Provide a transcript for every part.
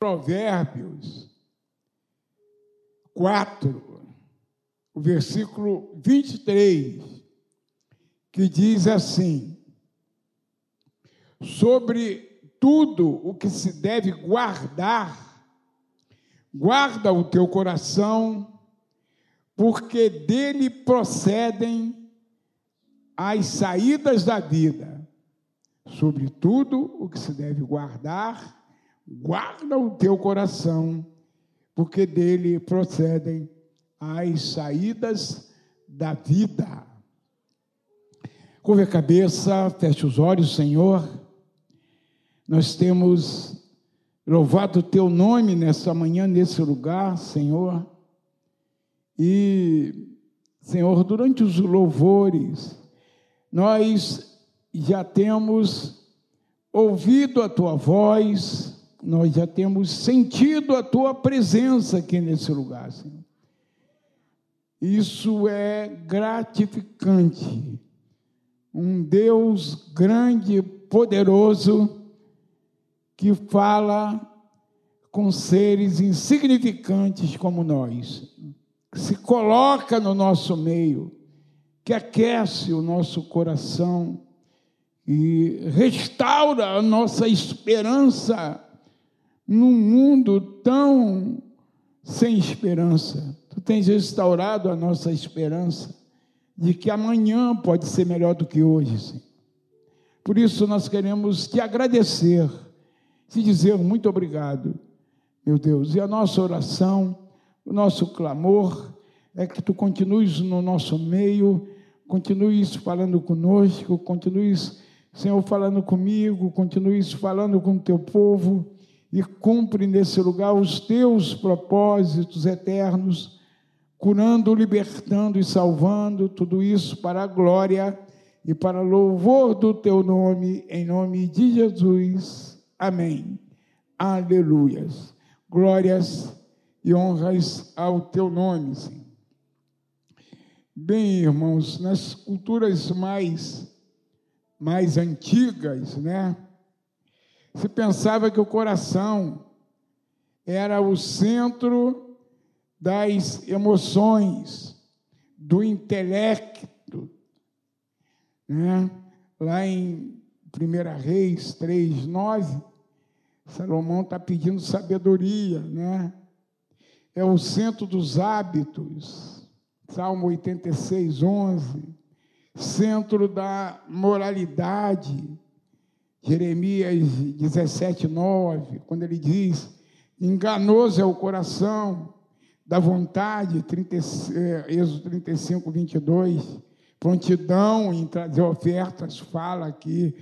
Provérbios 4, o versículo 23, que diz assim: sobre tudo o que se deve guardar, guarda o teu coração, porque dele procedem as saídas da vida. Sobre tudo o que se deve guardar, guarda o teu coração, porque dele procedem as saídas da vida. Curva a cabeça, feche os olhos, Senhor. Nós temos louvado o teu nome nessa manhã, nesse lugar, Senhor. E, Senhor, durante os louvores, nós já temos ouvido a tua voz, nós já temos sentido a tua presença aqui nesse lugar, Senhor. Isso é gratificante. Um Deus grande, poderoso, que fala com seres insignificantes como nós, que se coloca no nosso meio, que aquece o nosso coração e restaura a nossa esperança num mundo tão sem esperança. Tu tens restaurado a nossa esperança de que amanhã pode ser melhor do que hoje, Senhor. Por isso nós queremos te agradecer, te dizer muito obrigado, meu Deus. E a nossa oração, o nosso clamor é que tu continues no nosso meio, continues falando conosco, continues, Senhor, falando comigo, continues falando com o teu povo e cumpre nesse lugar os teus propósitos eternos, curando, libertando e salvando, tudo isso para a glória e para louvor do teu nome, em nome de Jesus. Amém. Aleluias. Glórias e honras ao teu nome, Senhor. Bem, irmãos, nas culturas mais mais antigas, né? Se pensava que o coração era o centro das emoções, do intelecto. Né? Lá em 1 Reis 3, 9, Salomão está pedindo sabedoria, né? É o centro dos hábitos, Salmo 86, 11, centro da moralidade, Jeremias 17, 9, quando ele diz: enganoso é o coração da vontade, 30, é, Êxodo 35, 22, prontidão em trazer ofertas, fala aqui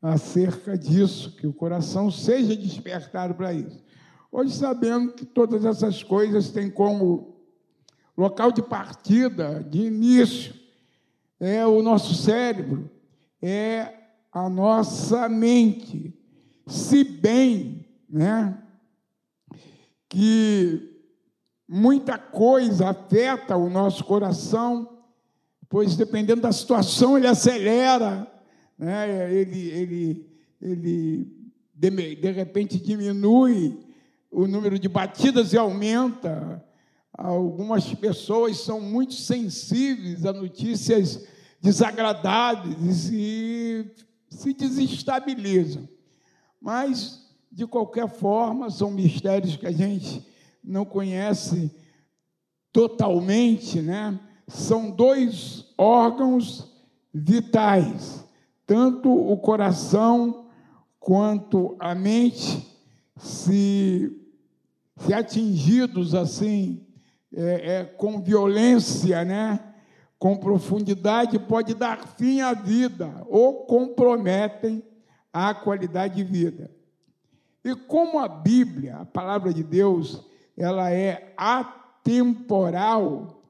acerca disso, que o coração seja despertado para isso. Hoje, sabendo que todas essas coisas têm como local de partida, de início, é o nosso cérebro, é a nossa mente. Se bem, né, que muita coisa afeta o nosso coração, pois dependendo da situação ele acelera, né, ele, ele, ele de, de repente diminui o número de batidas e aumenta. Algumas pessoas são muito sensíveis a notícias desagradáveis e se desestabilizam. Mas, de qualquer forma, são mistérios que a gente não conhece totalmente, né? São dois órgãos vitais, tanto o coração quanto a mente, se, se atingidos assim, é, é, com violência, né? Com profundidade pode dar fim à vida ou comprometem a qualidade de vida. E como a Bíblia, a palavra de Deus, ela é atemporal,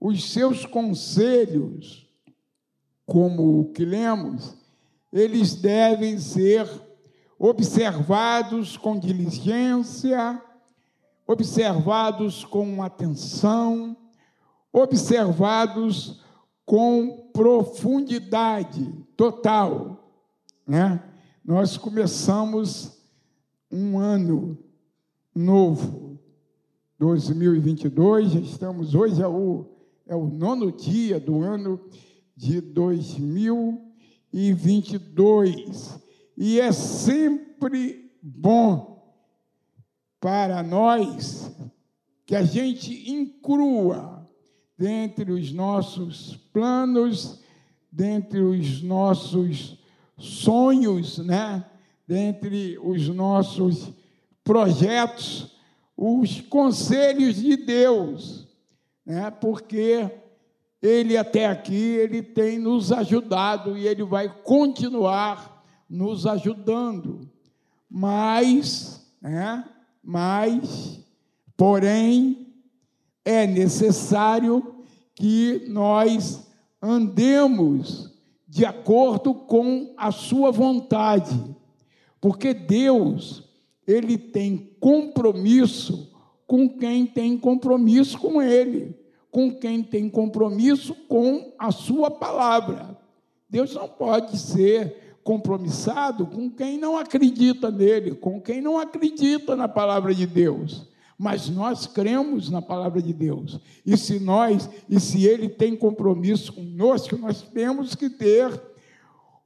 os seus conselhos, como o que lemos, eles devem ser observados com diligência, observados com atenção, observados com profundidade total. Né? Nós começamos um ano novo. 2022, estamos hoje é o, é o nono dia do ano de 2022. E é sempre bom para nós que a gente inclua dentre os nossos planos, dentre os nossos sonhos, né? dentre os nossos projetos, os conselhos de Deus, né? porque Ele até aqui, Ele tem nos ajudado e Ele vai continuar nos ajudando. Mas, né? mas, porém, é necessário que nós andemos de acordo com a sua vontade, porque Deus, ele tem compromisso com quem tem compromisso com ele, com quem tem compromisso com a sua palavra. Deus não pode ser compromissado com quem não acredita nele, com quem não acredita na palavra de Deus mas nós cremos na palavra de Deus. E se nós, e se ele tem compromisso conosco, nós temos que ter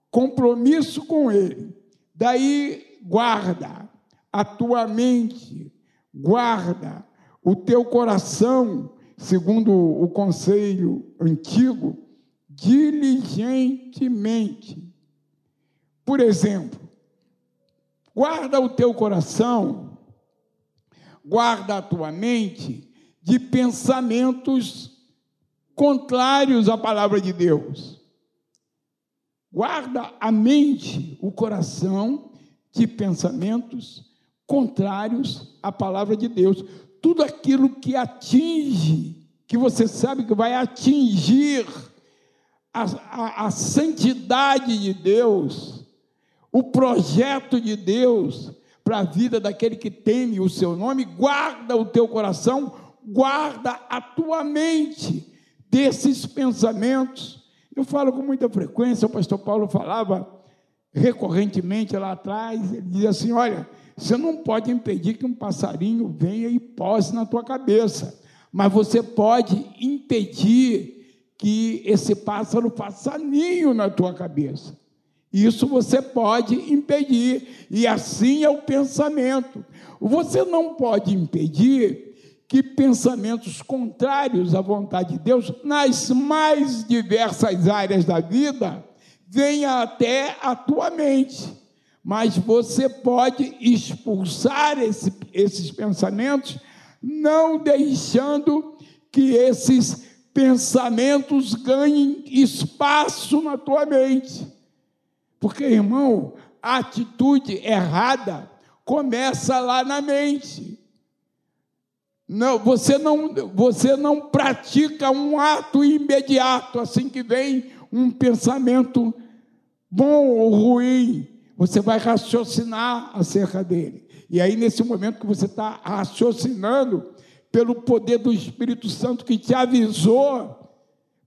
compromisso com ele. Daí guarda a tua mente, guarda o teu coração, segundo o conselho antigo, diligentemente. Por exemplo, guarda o teu coração guarda a tua mente de pensamentos contrários à palavra de Deus. Guarda a mente, o coração de pensamentos contrários à palavra de Deus. Tudo aquilo que atinge, que você sabe que vai atingir a, a, a santidade de Deus, o projeto de Deus, para a vida daquele que teme o seu nome, guarda o teu coração, guarda a tua mente desses pensamentos. Eu falo com muita frequência, o pastor Paulo falava recorrentemente lá atrás, ele dizia assim: olha, você não pode impedir que um passarinho venha e pose na tua cabeça, mas você pode impedir que esse pássaro faça ninho na tua cabeça. Isso você pode impedir, e assim é o pensamento. Você não pode impedir que pensamentos contrários à vontade de Deus, nas mais diversas áreas da vida, venham até a tua mente. Mas você pode expulsar esse, esses pensamentos, não deixando que esses pensamentos ganhem espaço na tua mente. Porque, irmão, a atitude errada começa lá na mente. Não, você não, você não pratica um ato imediato assim que vem um pensamento bom ou ruim. Você vai raciocinar acerca dele. E aí, nesse momento que você está raciocinando, pelo poder do Espírito Santo que te avisou,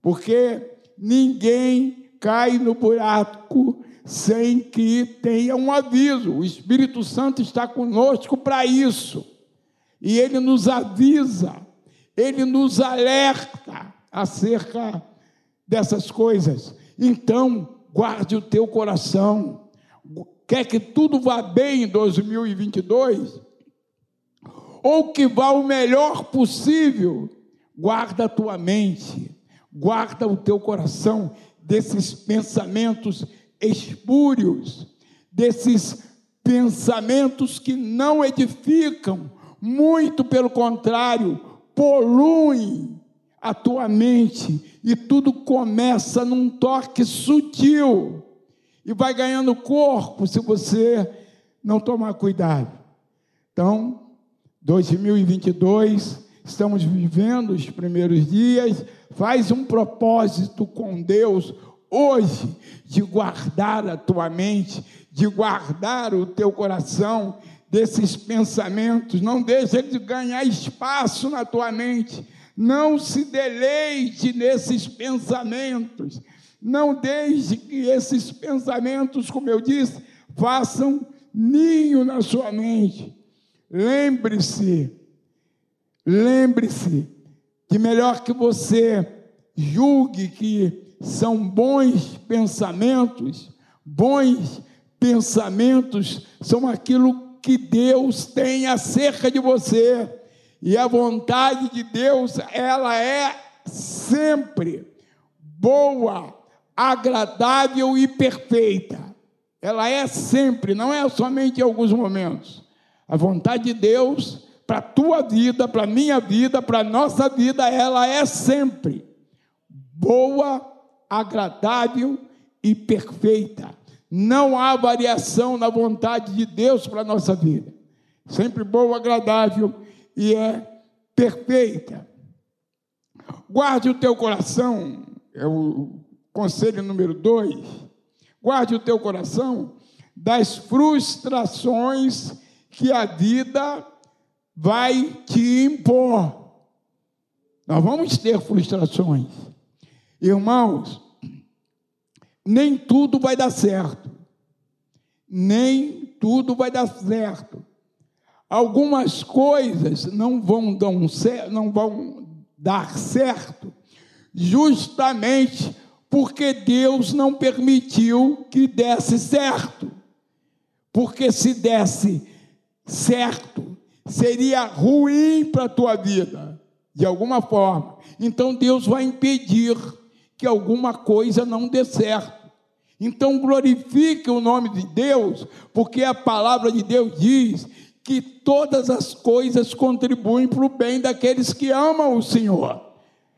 porque ninguém cai no buraco sem que tenha um aviso. O Espírito Santo está conosco para isso. E ele nos avisa, ele nos alerta acerca dessas coisas. Então, guarde o teu coração. Quer que tudo vá bem em 2022? Ou que vá o melhor possível? Guarda a tua mente, guarda o teu coração desses pensamentos espúrios, desses pensamentos que não edificam, muito pelo contrário, poluem a tua mente e tudo começa num toque sutil e vai ganhando corpo se você não tomar cuidado. Então, 2022, estamos vivendo os primeiros dias, faz um propósito com Deus, hoje de guardar a tua mente, de guardar o teu coração desses pensamentos, não deixe ele ganhar espaço na tua mente, não se deleite nesses pensamentos, não deixe que esses pensamentos, como eu disse, façam ninho na sua mente. lembre-se, lembre-se que melhor que você julgue que são bons pensamentos, bons pensamentos são aquilo que Deus tem acerca de você. E a vontade de Deus, ela é sempre boa, agradável e perfeita. Ela é sempre, não é somente em alguns momentos. A vontade de Deus para a tua vida, para a minha vida, para a nossa vida, ela é sempre boa, agradável e perfeita. Não há variação na vontade de Deus para a nossa vida. Sempre boa, agradável e é perfeita. Guarde o teu coração, é o conselho número dois. Guarde o teu coração das frustrações que a vida vai te impor. Nós vamos ter frustrações. Irmãos, nem tudo vai dar certo. Nem tudo vai dar certo. Algumas coisas não vão dar, não vão dar certo, justamente porque Deus não permitiu que desse certo. Porque se desse certo, seria ruim para a tua vida, de alguma forma. Então Deus vai impedir que alguma coisa não dê certo. Então glorifique o nome de Deus, porque a palavra de Deus diz que todas as coisas contribuem para o bem daqueles que amam o Senhor.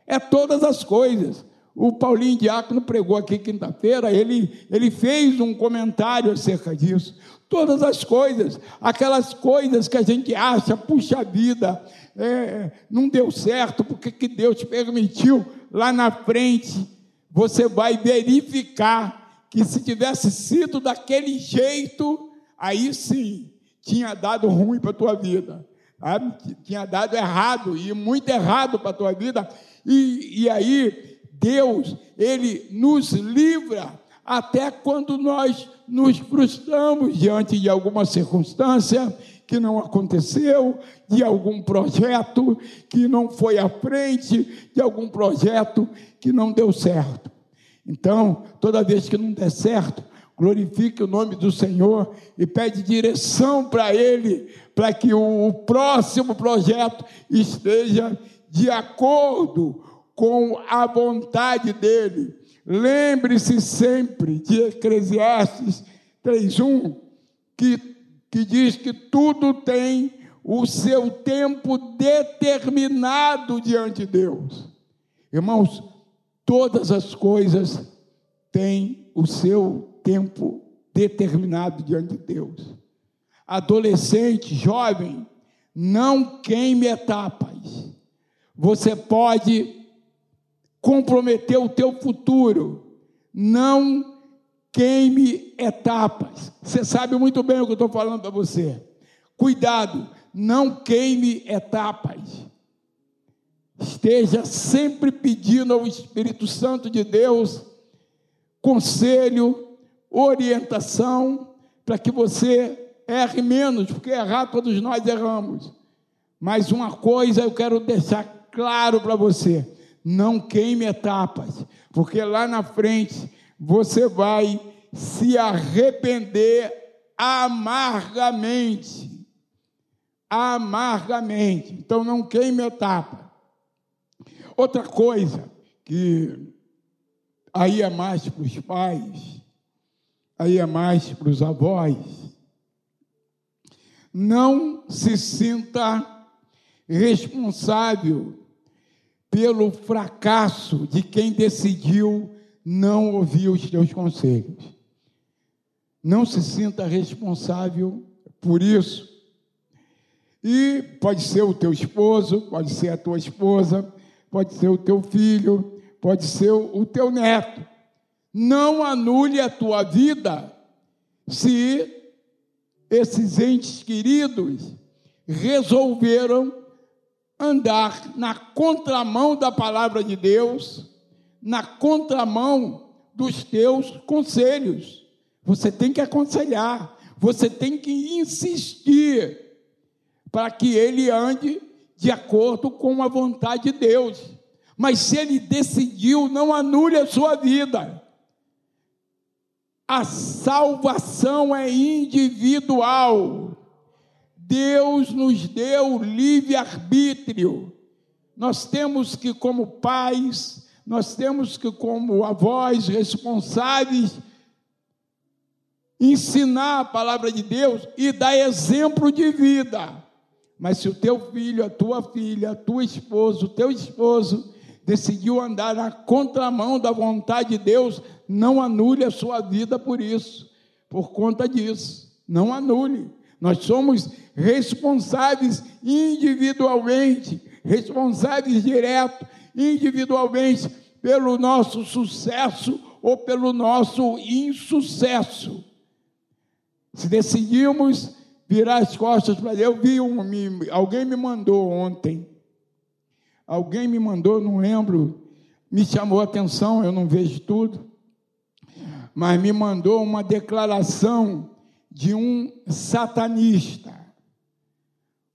É todas as coisas. O Paulinho Diácono pregou aqui quinta-feira, ele, ele fez um comentário acerca disso todas as coisas, aquelas coisas que a gente acha, puxa vida, é, não deu certo, porque que Deus permitiu, lá na frente, você vai verificar que se tivesse sido daquele jeito, aí sim, tinha dado ruim para a tua vida, tinha dado errado, e muito errado para a tua vida, e, e aí Deus, Ele nos livra até quando nós nos frustramos diante de alguma circunstância que não aconteceu, de algum projeto que não foi à frente, de algum projeto que não deu certo. Então, toda vez que não der certo, glorifique o nome do Senhor e pede direção para Ele, para que o próximo projeto esteja de acordo com a vontade dEle Lembre-se sempre de Eclesiastes 3:1, que, que diz que tudo tem o seu tempo determinado diante de Deus. Irmãos, todas as coisas têm o seu tempo determinado diante de Deus. Adolescente, jovem, não queime etapas. Você pode comprometer o teu futuro. Não queime etapas. Você sabe muito bem o que eu estou falando para você. Cuidado, não queime etapas. Esteja sempre pedindo ao Espírito Santo de Deus conselho, orientação, para que você erre menos, porque errar todos nós erramos. Mas uma coisa eu quero deixar claro para você: não queime etapas, porque lá na frente você vai se arrepender amargamente. Amargamente. Então não queime etapa. Outra coisa que aí é mais para os pais, aí é mais para os avós, não se sinta responsável pelo fracasso de quem decidiu não ouvir os teus conselhos. Não se sinta responsável por isso. E pode ser o teu esposo, pode ser a tua esposa, pode ser o teu filho, pode ser o teu neto. Não anule a tua vida se esses entes queridos resolveram andar na contramão da palavra de Deus, na contramão dos teus conselhos. Você tem que aconselhar, você tem que insistir para que ele ande de acordo com a vontade de Deus. Mas se ele decidiu, não anule a sua vida. A salvação é individual. Deus nos deu livre-arbítrio. Nós temos que, como pais, nós temos que, como avós responsáveis, ensinar a palavra de Deus e dar exemplo de vida. Mas se o teu filho, a tua filha, a tua esposa, o teu esposo decidiu andar na contramão da vontade de Deus, não anule a sua vida por isso, por conta disso. Não anule. Nós somos responsáveis individualmente, responsáveis direto, individualmente, pelo nosso sucesso ou pelo nosso insucesso. Se decidimos virar as costas para Deus, eu vi um, me, alguém me mandou ontem, alguém me mandou, não lembro, me chamou a atenção, eu não vejo tudo, mas me mandou uma declaração de um satanista.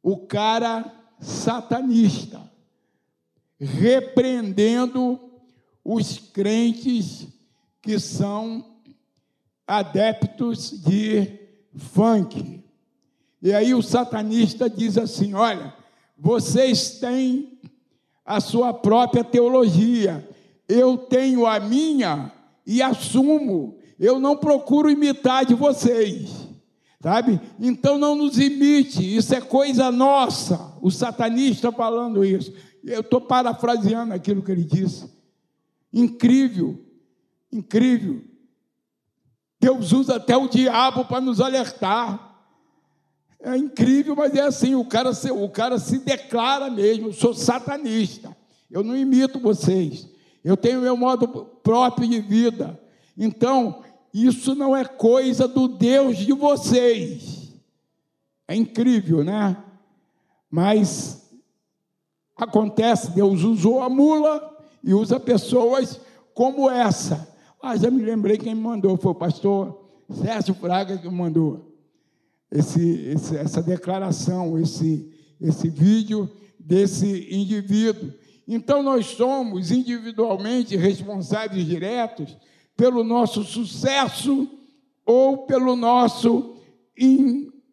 O cara satanista, repreendendo os crentes que são adeptos de funk. E aí o satanista diz assim: olha, vocês têm a sua própria teologia, eu tenho a minha e assumo, eu não procuro imitar de vocês, sabe? Então não nos imite, isso é coisa nossa. O satanista falando isso. Eu estou parafraseando aquilo que ele disse. Incrível, incrível. Deus usa até o diabo para nos alertar. É incrível, mas é assim, o cara, se, o cara se declara mesmo, sou satanista. Eu não imito vocês. Eu tenho meu modo próprio de vida. Então, isso não é coisa do Deus de vocês. É incrível, né? Mas acontece, Deus usou a mula e usa pessoas como essa ah, já me lembrei quem me mandou, foi o pastor Sérgio Fraga que me mandou esse, esse, essa declaração, esse, esse vídeo desse indivíduo. Então, nós somos individualmente responsáveis diretos pelo nosso sucesso ou pelo nosso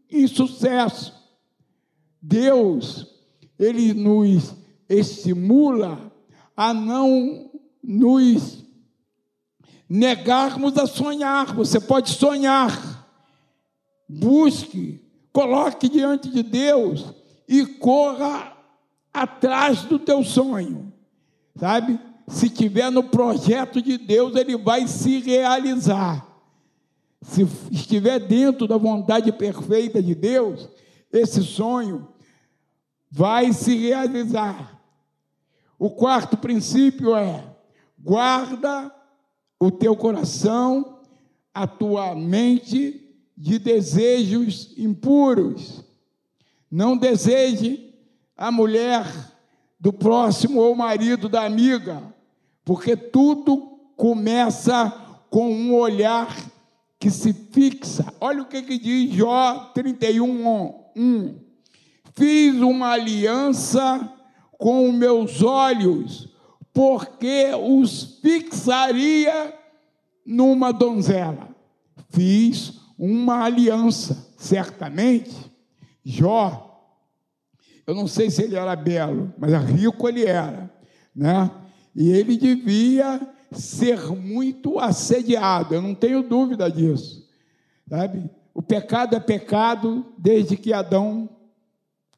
insucesso. Deus, Ele nos estimula a não nos negarmos a sonhar. Você pode sonhar, busque, coloque diante de Deus e corra atrás do teu sonho, sabe? Se tiver no projeto de Deus, ele vai se realizar. Se estiver dentro da vontade perfeita de Deus, esse sonho vai se realizar. O quarto princípio é: guarda o teu coração, a tua mente de desejos impuros. Não deseje a mulher do próximo ou o marido da amiga, porque tudo começa com um olhar que se fixa. Olha o que, que diz Jó 31, 1. Fiz uma aliança com meus olhos porque os fixaria numa donzela. Fiz uma aliança, certamente. Jó, eu não sei se ele era belo, mas rico ele era, né? E ele devia ser muito assediado, eu não tenho dúvida disso, sabe? O pecado é pecado desde que Adão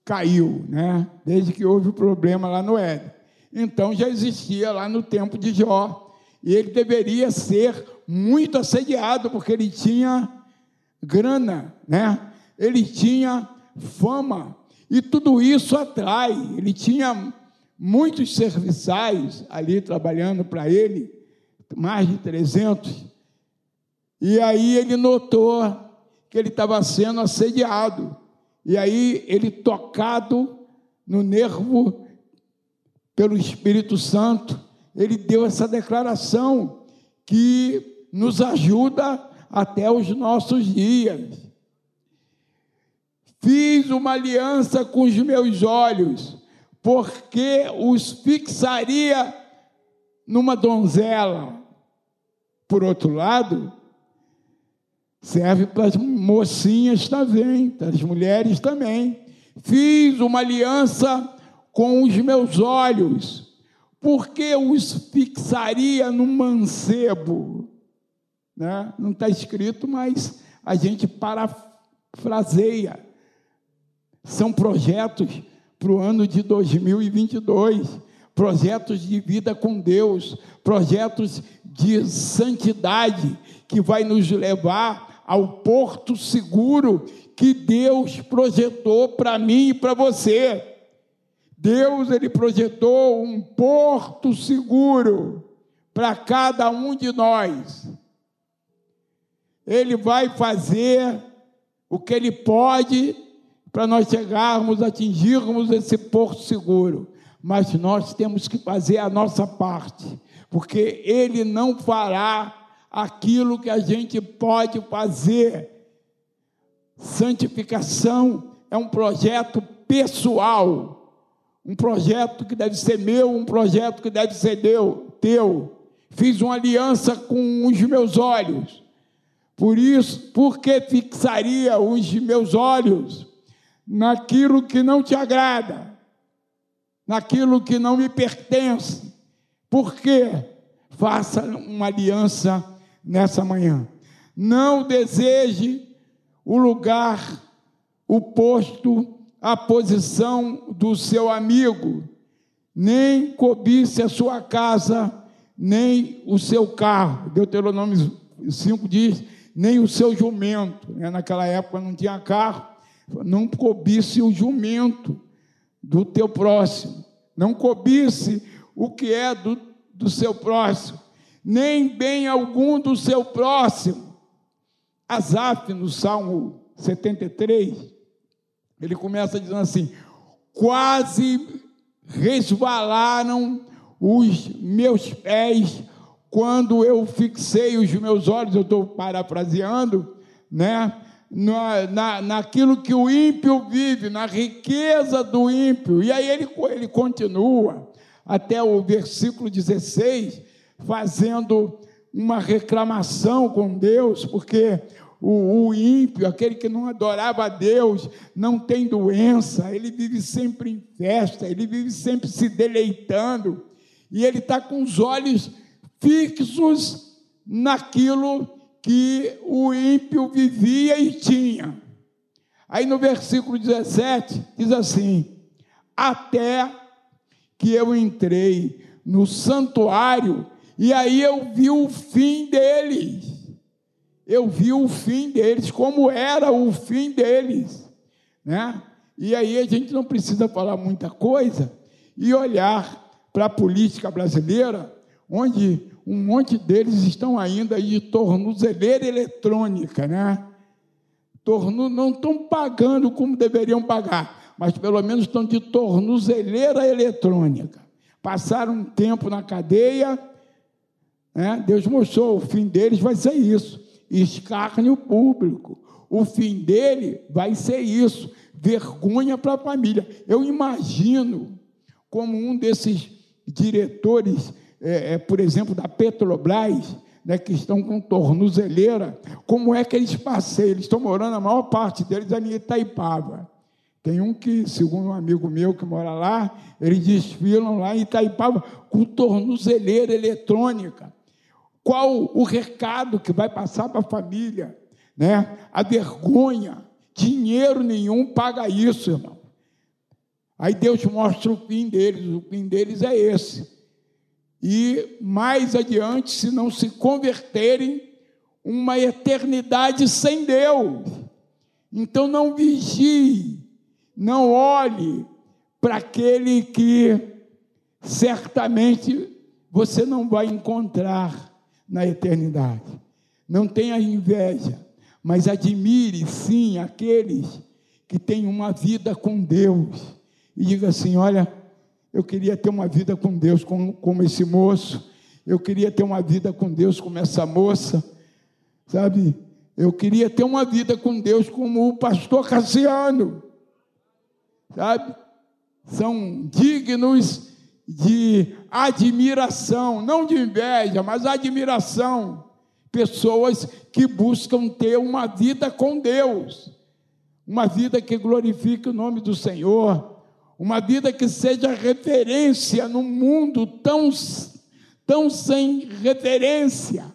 caiu, né? Desde que houve o problema lá no Éden então já existia lá no tempo de Jó. E ele deveria ser muito assediado, porque ele tinha grana, né? ele tinha fama, e tudo isso atrai. Ele tinha muitos serviçais ali trabalhando para ele, mais de 300. E aí ele notou que ele estava sendo assediado. E aí ele, tocado no nervo pelo Espírito Santo, ele deu essa declaração que nos ajuda até os nossos dias. Fiz uma aliança com os meus olhos, porque os fixaria numa donzela. Por outro lado, serve para as mocinhas também, para as mulheres também. Fiz uma aliança com os meus olhos, porque os fixaria num mancebo. Né? Não está escrito, mas a gente parafraseia. São projetos para o ano de 2022 projetos de vida com Deus, projetos de santidade que vai nos levar ao porto seguro que Deus projetou para mim e para você. Deus ele projetou um porto seguro para cada um de nós. Ele vai fazer o que ele pode para nós chegarmos, atingirmos esse porto seguro mas nós temos que fazer a nossa parte, porque Ele não fará aquilo que a gente pode fazer. Santificação é um projeto pessoal, um projeto que deve ser meu, um projeto que deve ser deu, teu. Fiz uma aliança com os meus olhos. Por isso, por que fixaria os meus olhos naquilo que não te agrada? naquilo que não me pertence. Por quê? Faça uma aliança nessa manhã. Não deseje o lugar, o posto, a posição do seu amigo, nem cobice a sua casa, nem o seu carro. Deuteronômio 5 diz: nem o seu jumento. Naquela época não tinha carro. Não cobice o jumento do teu próximo. Não cobice o que é do, do seu próximo, nem bem algum do seu próximo. Asaf, no Salmo 73, ele começa dizendo assim: quase resvalaram os meus pés quando eu fixei os meus olhos, eu estou parafraseando, né? Na, na, naquilo que o ímpio vive, na riqueza do ímpio. E aí ele, ele continua até o versículo 16, fazendo uma reclamação com Deus, porque o, o, ímpio, aquele que não adorava a Deus, não tem doença, ele vive sempre em festa, ele vive sempre se deleitando, e ele está com os olhos fixos naquilo que o ímpio vivia e tinha. Aí no versículo 17 diz assim: Até que eu entrei no santuário e aí eu vi o fim deles. Eu vi o fim deles, como era o fim deles, né? E aí a gente não precisa falar muita coisa e olhar para a política brasileira, onde um monte deles estão ainda de tornozeleira eletrônica, né? Torno, não estão pagando como deveriam pagar, mas pelo menos estão de tornozeleira eletrônica. Passaram um tempo na cadeia, né? Deus mostrou, o fim deles vai ser isso: escárnio público. O fim dele vai ser isso: vergonha para a família. Eu imagino como um desses diretores é, é, por exemplo, da Petrobras, né, que estão com tornozeleira, como é que eles passeiam? Eles estão morando, a maior parte deles, ali em Itaipava. Tem um que, segundo um amigo meu que mora lá, eles desfilam lá em Itaipava com tornozeleira eletrônica. Qual o recado que vai passar para a família? Né? A vergonha. Dinheiro nenhum paga isso, irmão. Aí Deus mostra o fim deles. O fim deles é esse e mais adiante, se não se converterem, uma eternidade sem Deus. Então não vigie, não olhe para aquele que certamente você não vai encontrar na eternidade. Não tenha inveja, mas admire sim aqueles que têm uma vida com Deus. E diga assim: olha, eu queria ter uma vida com Deus como, como esse moço. Eu queria ter uma vida com Deus como essa moça. Sabe? Eu queria ter uma vida com Deus como o pastor Cassiano, sabe? São dignos de admiração, não de inveja, mas admiração. Pessoas que buscam ter uma vida com Deus, uma vida que glorifique o nome do Senhor, uma vida que seja referência num mundo tão, tão sem referência.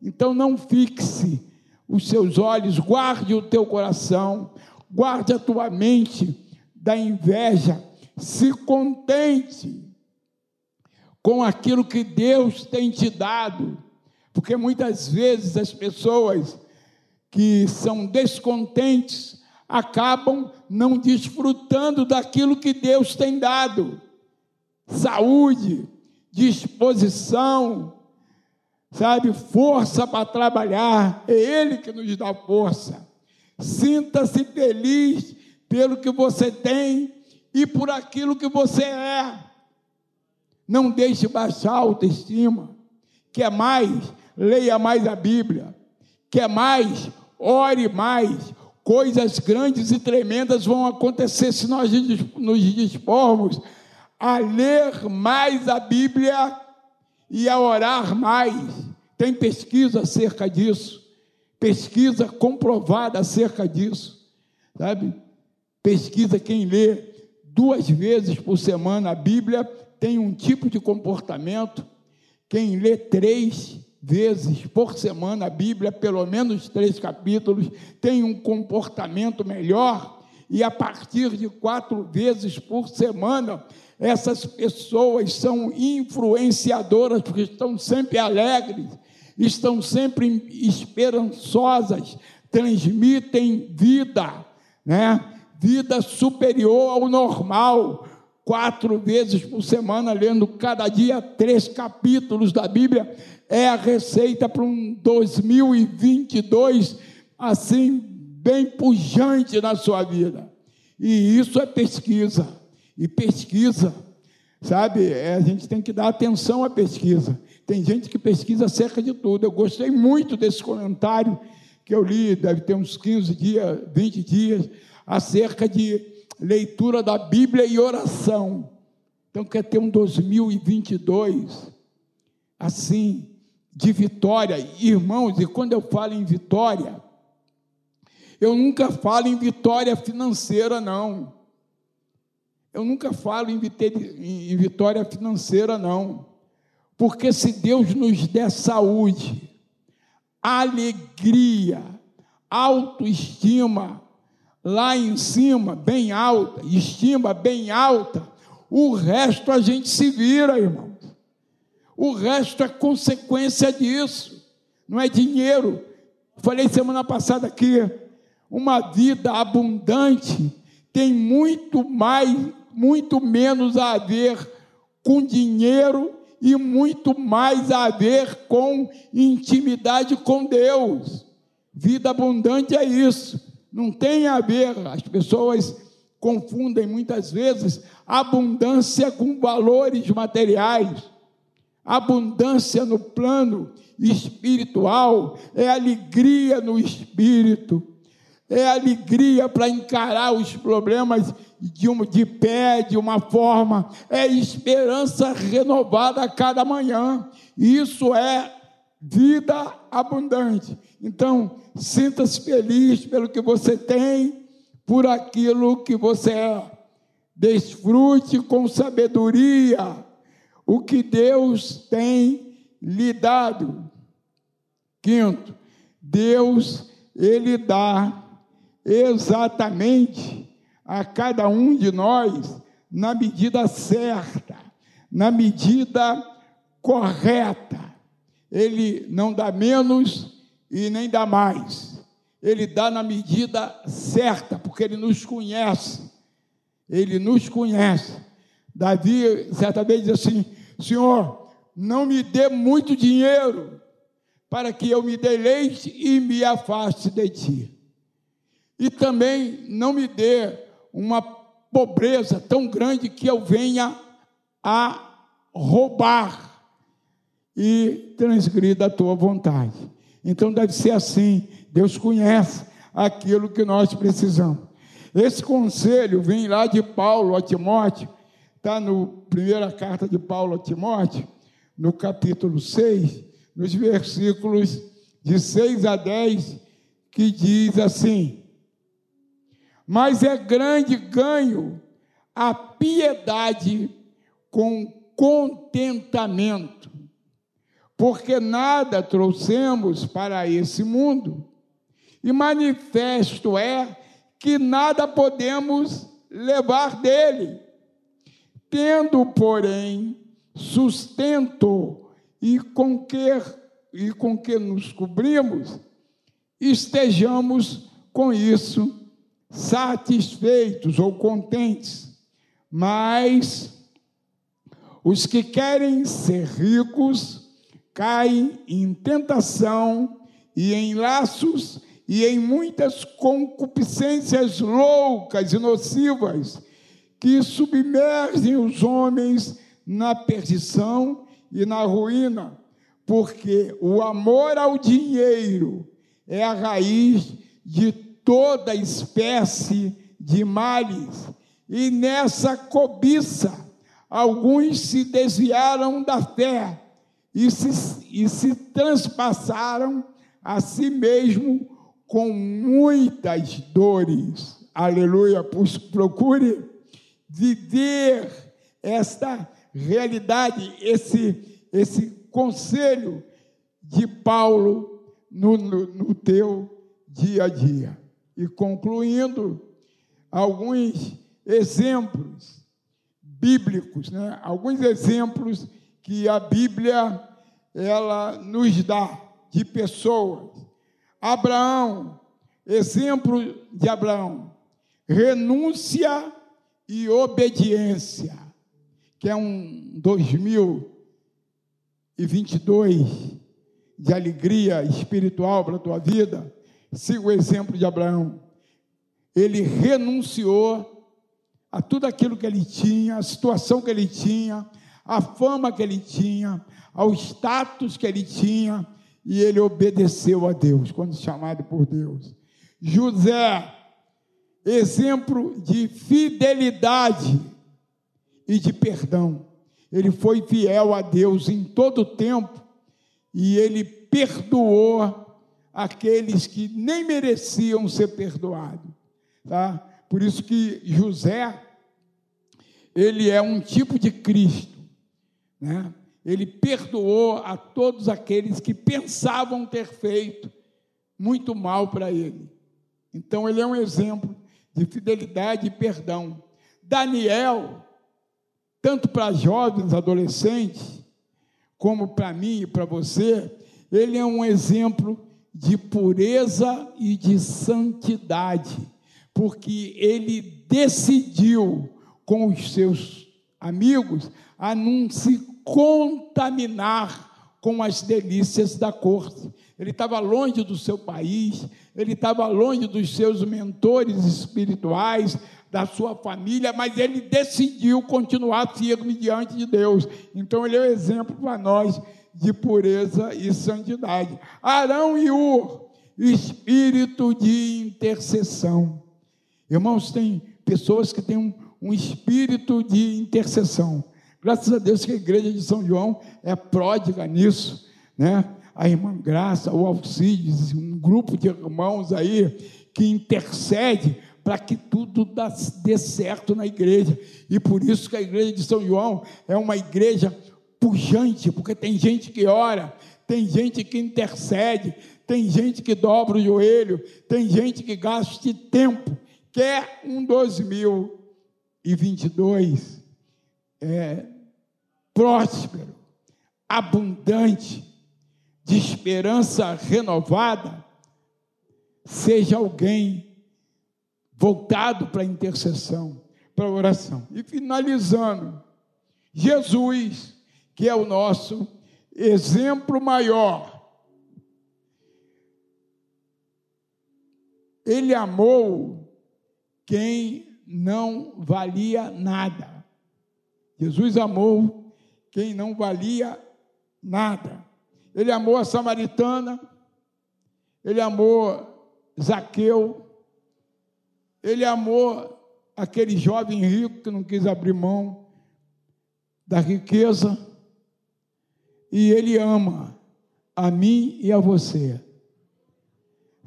Então não fixe os seus olhos, guarde o teu coração, guarde a tua mente da inveja, se contente com aquilo que Deus tem te dado, porque muitas vezes as pessoas que são descontentes acabam não desfrutando daquilo que Deus tem dado. Saúde, disposição, sabe, força para trabalhar, é Ele que nos dá força. Sinta-se feliz pelo que você tem e por aquilo que você é. Não deixe baixar a autoestima. Quer mais? Leia mais a Bíblia. Quer mais? Ore mais coisas grandes e tremendas vão acontecer se nós nos dispormos a ler mais a Bíblia e a orar mais. Tem pesquisa acerca disso, pesquisa comprovada acerca disso, sabe? Pesquisa quem lê duas vezes por semana a Bíblia tem um tipo de comportamento, quem lê três vezes por semana a Bíblia, pelo menos três capítulos, tem um comportamento melhor, e a partir de quatro vezes por semana, essas pessoas são influenciadoras, porque estão sempre alegres, estão sempre esperançosas, transmitem vida, né? Vida superior ao normal, quatro vezes por semana, lendo cada dia três capítulos da Bíblia, é a receita para um 2022 assim, bem pujante na sua vida. E isso é pesquisa. E pesquisa, sabe, é, a gente tem que dar atenção à pesquisa. Tem gente que pesquisa acerca de tudo. Eu gostei muito desse comentário que eu li, deve ter uns 15 dias, 20 dias, acerca de leitura da Bíblia e oração. Então, quer ter um 2022 assim, de vitória. Irmãos, e quando eu falo em vitória, eu nunca falo em vitória financeira, não. Eu nunca falo em vitória financeira, não. Porque se Deus nos der saúde, alegria, autoestima, lá em cima, bem alta, estima bem alta, o resto a gente se vira, irmãos. O resto é consequência disso, não é dinheiro. Falei semana passada aqui, uma vida abundante tem muito mais, muito menos a ver com dinheiro e muito mais a ver com intimidade com Deus. Vida abundante é isso não tem a ver, as pessoas confundem muitas vezes abundância com valores materiais. Abundância no plano espiritual é alegria no espírito, é alegria para encarar os problemas de, um, de pé, de uma forma, é esperança renovada a cada manhã. Isso é vida abundante. Então, sinta-se feliz pelo que você tem, por aquilo que você é. Desfrute com sabedoria o que Deus tem lhe dado. Quinto, Deus, Ele dá exatamente a cada um de nós na medida certa, na medida correta. Ele não dá menos e nem dá mais. Ele dá na medida certa, porque ele nos conhece. Ele nos conhece. Davi, certa vez, diz assim: Senhor, não me dê muito dinheiro, para que eu me deleite e me afaste de ti. E também não me dê uma pobreza tão grande que eu venha a roubar e transgrida a tua vontade. Então deve ser assim. Deus conhece aquilo que nós precisamos. Esse conselho vem lá de Paulo a Timóteo, está no primeira carta de Paulo a Timóteo, no capítulo 6, nos versículos de 6 a 10, que diz assim: Mas é grande ganho a piedade com contentamento, porque nada trouxemos para esse mundo, e manifesto é que nada podemos levar dele. Tendo, porém, sustento e com que, e com que nos cobrimos, estejamos com isso satisfeitos ou contentes. Mas os que querem ser ricos caem em tentação e em laços e em muitas concupiscências loucas e nocivas que submergem os homens na perdição e na ruína, porque o amor ao dinheiro é a raiz de toda espécie de males, e nessa cobiça alguns se desviaram da fé e se, e se transpassaram a si mesmo com muitas dores. Aleluia. Procure viver esta realidade, esse, esse conselho de Paulo no, no, no teu dia a dia. E concluindo, alguns exemplos bíblicos, né? alguns exemplos que a Bíblia ela nos dá de pessoas. Abraão, exemplo de Abraão, renúncia e obediência, que é um 2022 de alegria espiritual para a tua vida. Siga o exemplo de Abraão. Ele renunciou a tudo aquilo que ele tinha, a situação que ele tinha, a fama que ele tinha, ao status que ele tinha, e ele obedeceu a Deus quando chamado por Deus. José, exemplo de fidelidade e de perdão. Ele foi fiel a Deus em todo o tempo e ele perdoou aqueles que nem mereciam ser perdoados, tá? Por isso que José ele é um tipo de Cristo, né? Ele perdoou a todos aqueles que pensavam ter feito muito mal para ele. Então ele é um exemplo de fidelidade e perdão. Daniel, tanto para jovens, adolescentes, como para mim e para você, ele é um exemplo de pureza e de santidade porque ele decidiu com os seus amigos a não se contaminar com as delícias da corte. Ele estava longe do seu país, ele estava longe dos seus mentores espirituais, da sua família, mas ele decidiu continuar firme diante de Deus. Então ele é o um exemplo para nós de pureza e santidade. Arão e Ur, espírito de intercessão. Irmãos, tem pessoas que têm um, um espírito de intercessão. Graças a Deus que a igreja de São João é pródiga nisso, né? A irmã Graça, o Alcides, um grupo de irmãos aí que intercede para que tudo dê certo na igreja. E por isso que a igreja de São João é uma igreja pujante, porque tem gente que ora, tem gente que intercede, tem gente que dobra o joelho, tem gente que gasta tempo quer um 2022 é, próspero, abundante, de esperança renovada, seja alguém voltado para a intercessão, para a oração. E finalizando, Jesus, que é o nosso exemplo maior, ele amou quem não valia nada. Jesus amou quem não valia nada. Ele amou a samaritana, ele amou Zaqueu, ele amou aquele jovem rico que não quis abrir mão da riqueza, e ele ama a mim e a você.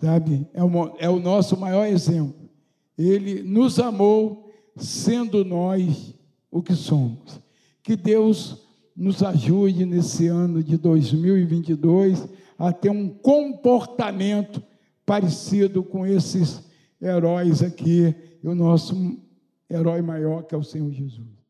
Sabe? É é o nosso maior exemplo. Ele nos amou sendo nós o que somos. Que Deus nos ajude nesse ano de 2022 a ter um comportamento parecido com esses heróis aqui, e o nosso herói maior que é o Senhor Jesus.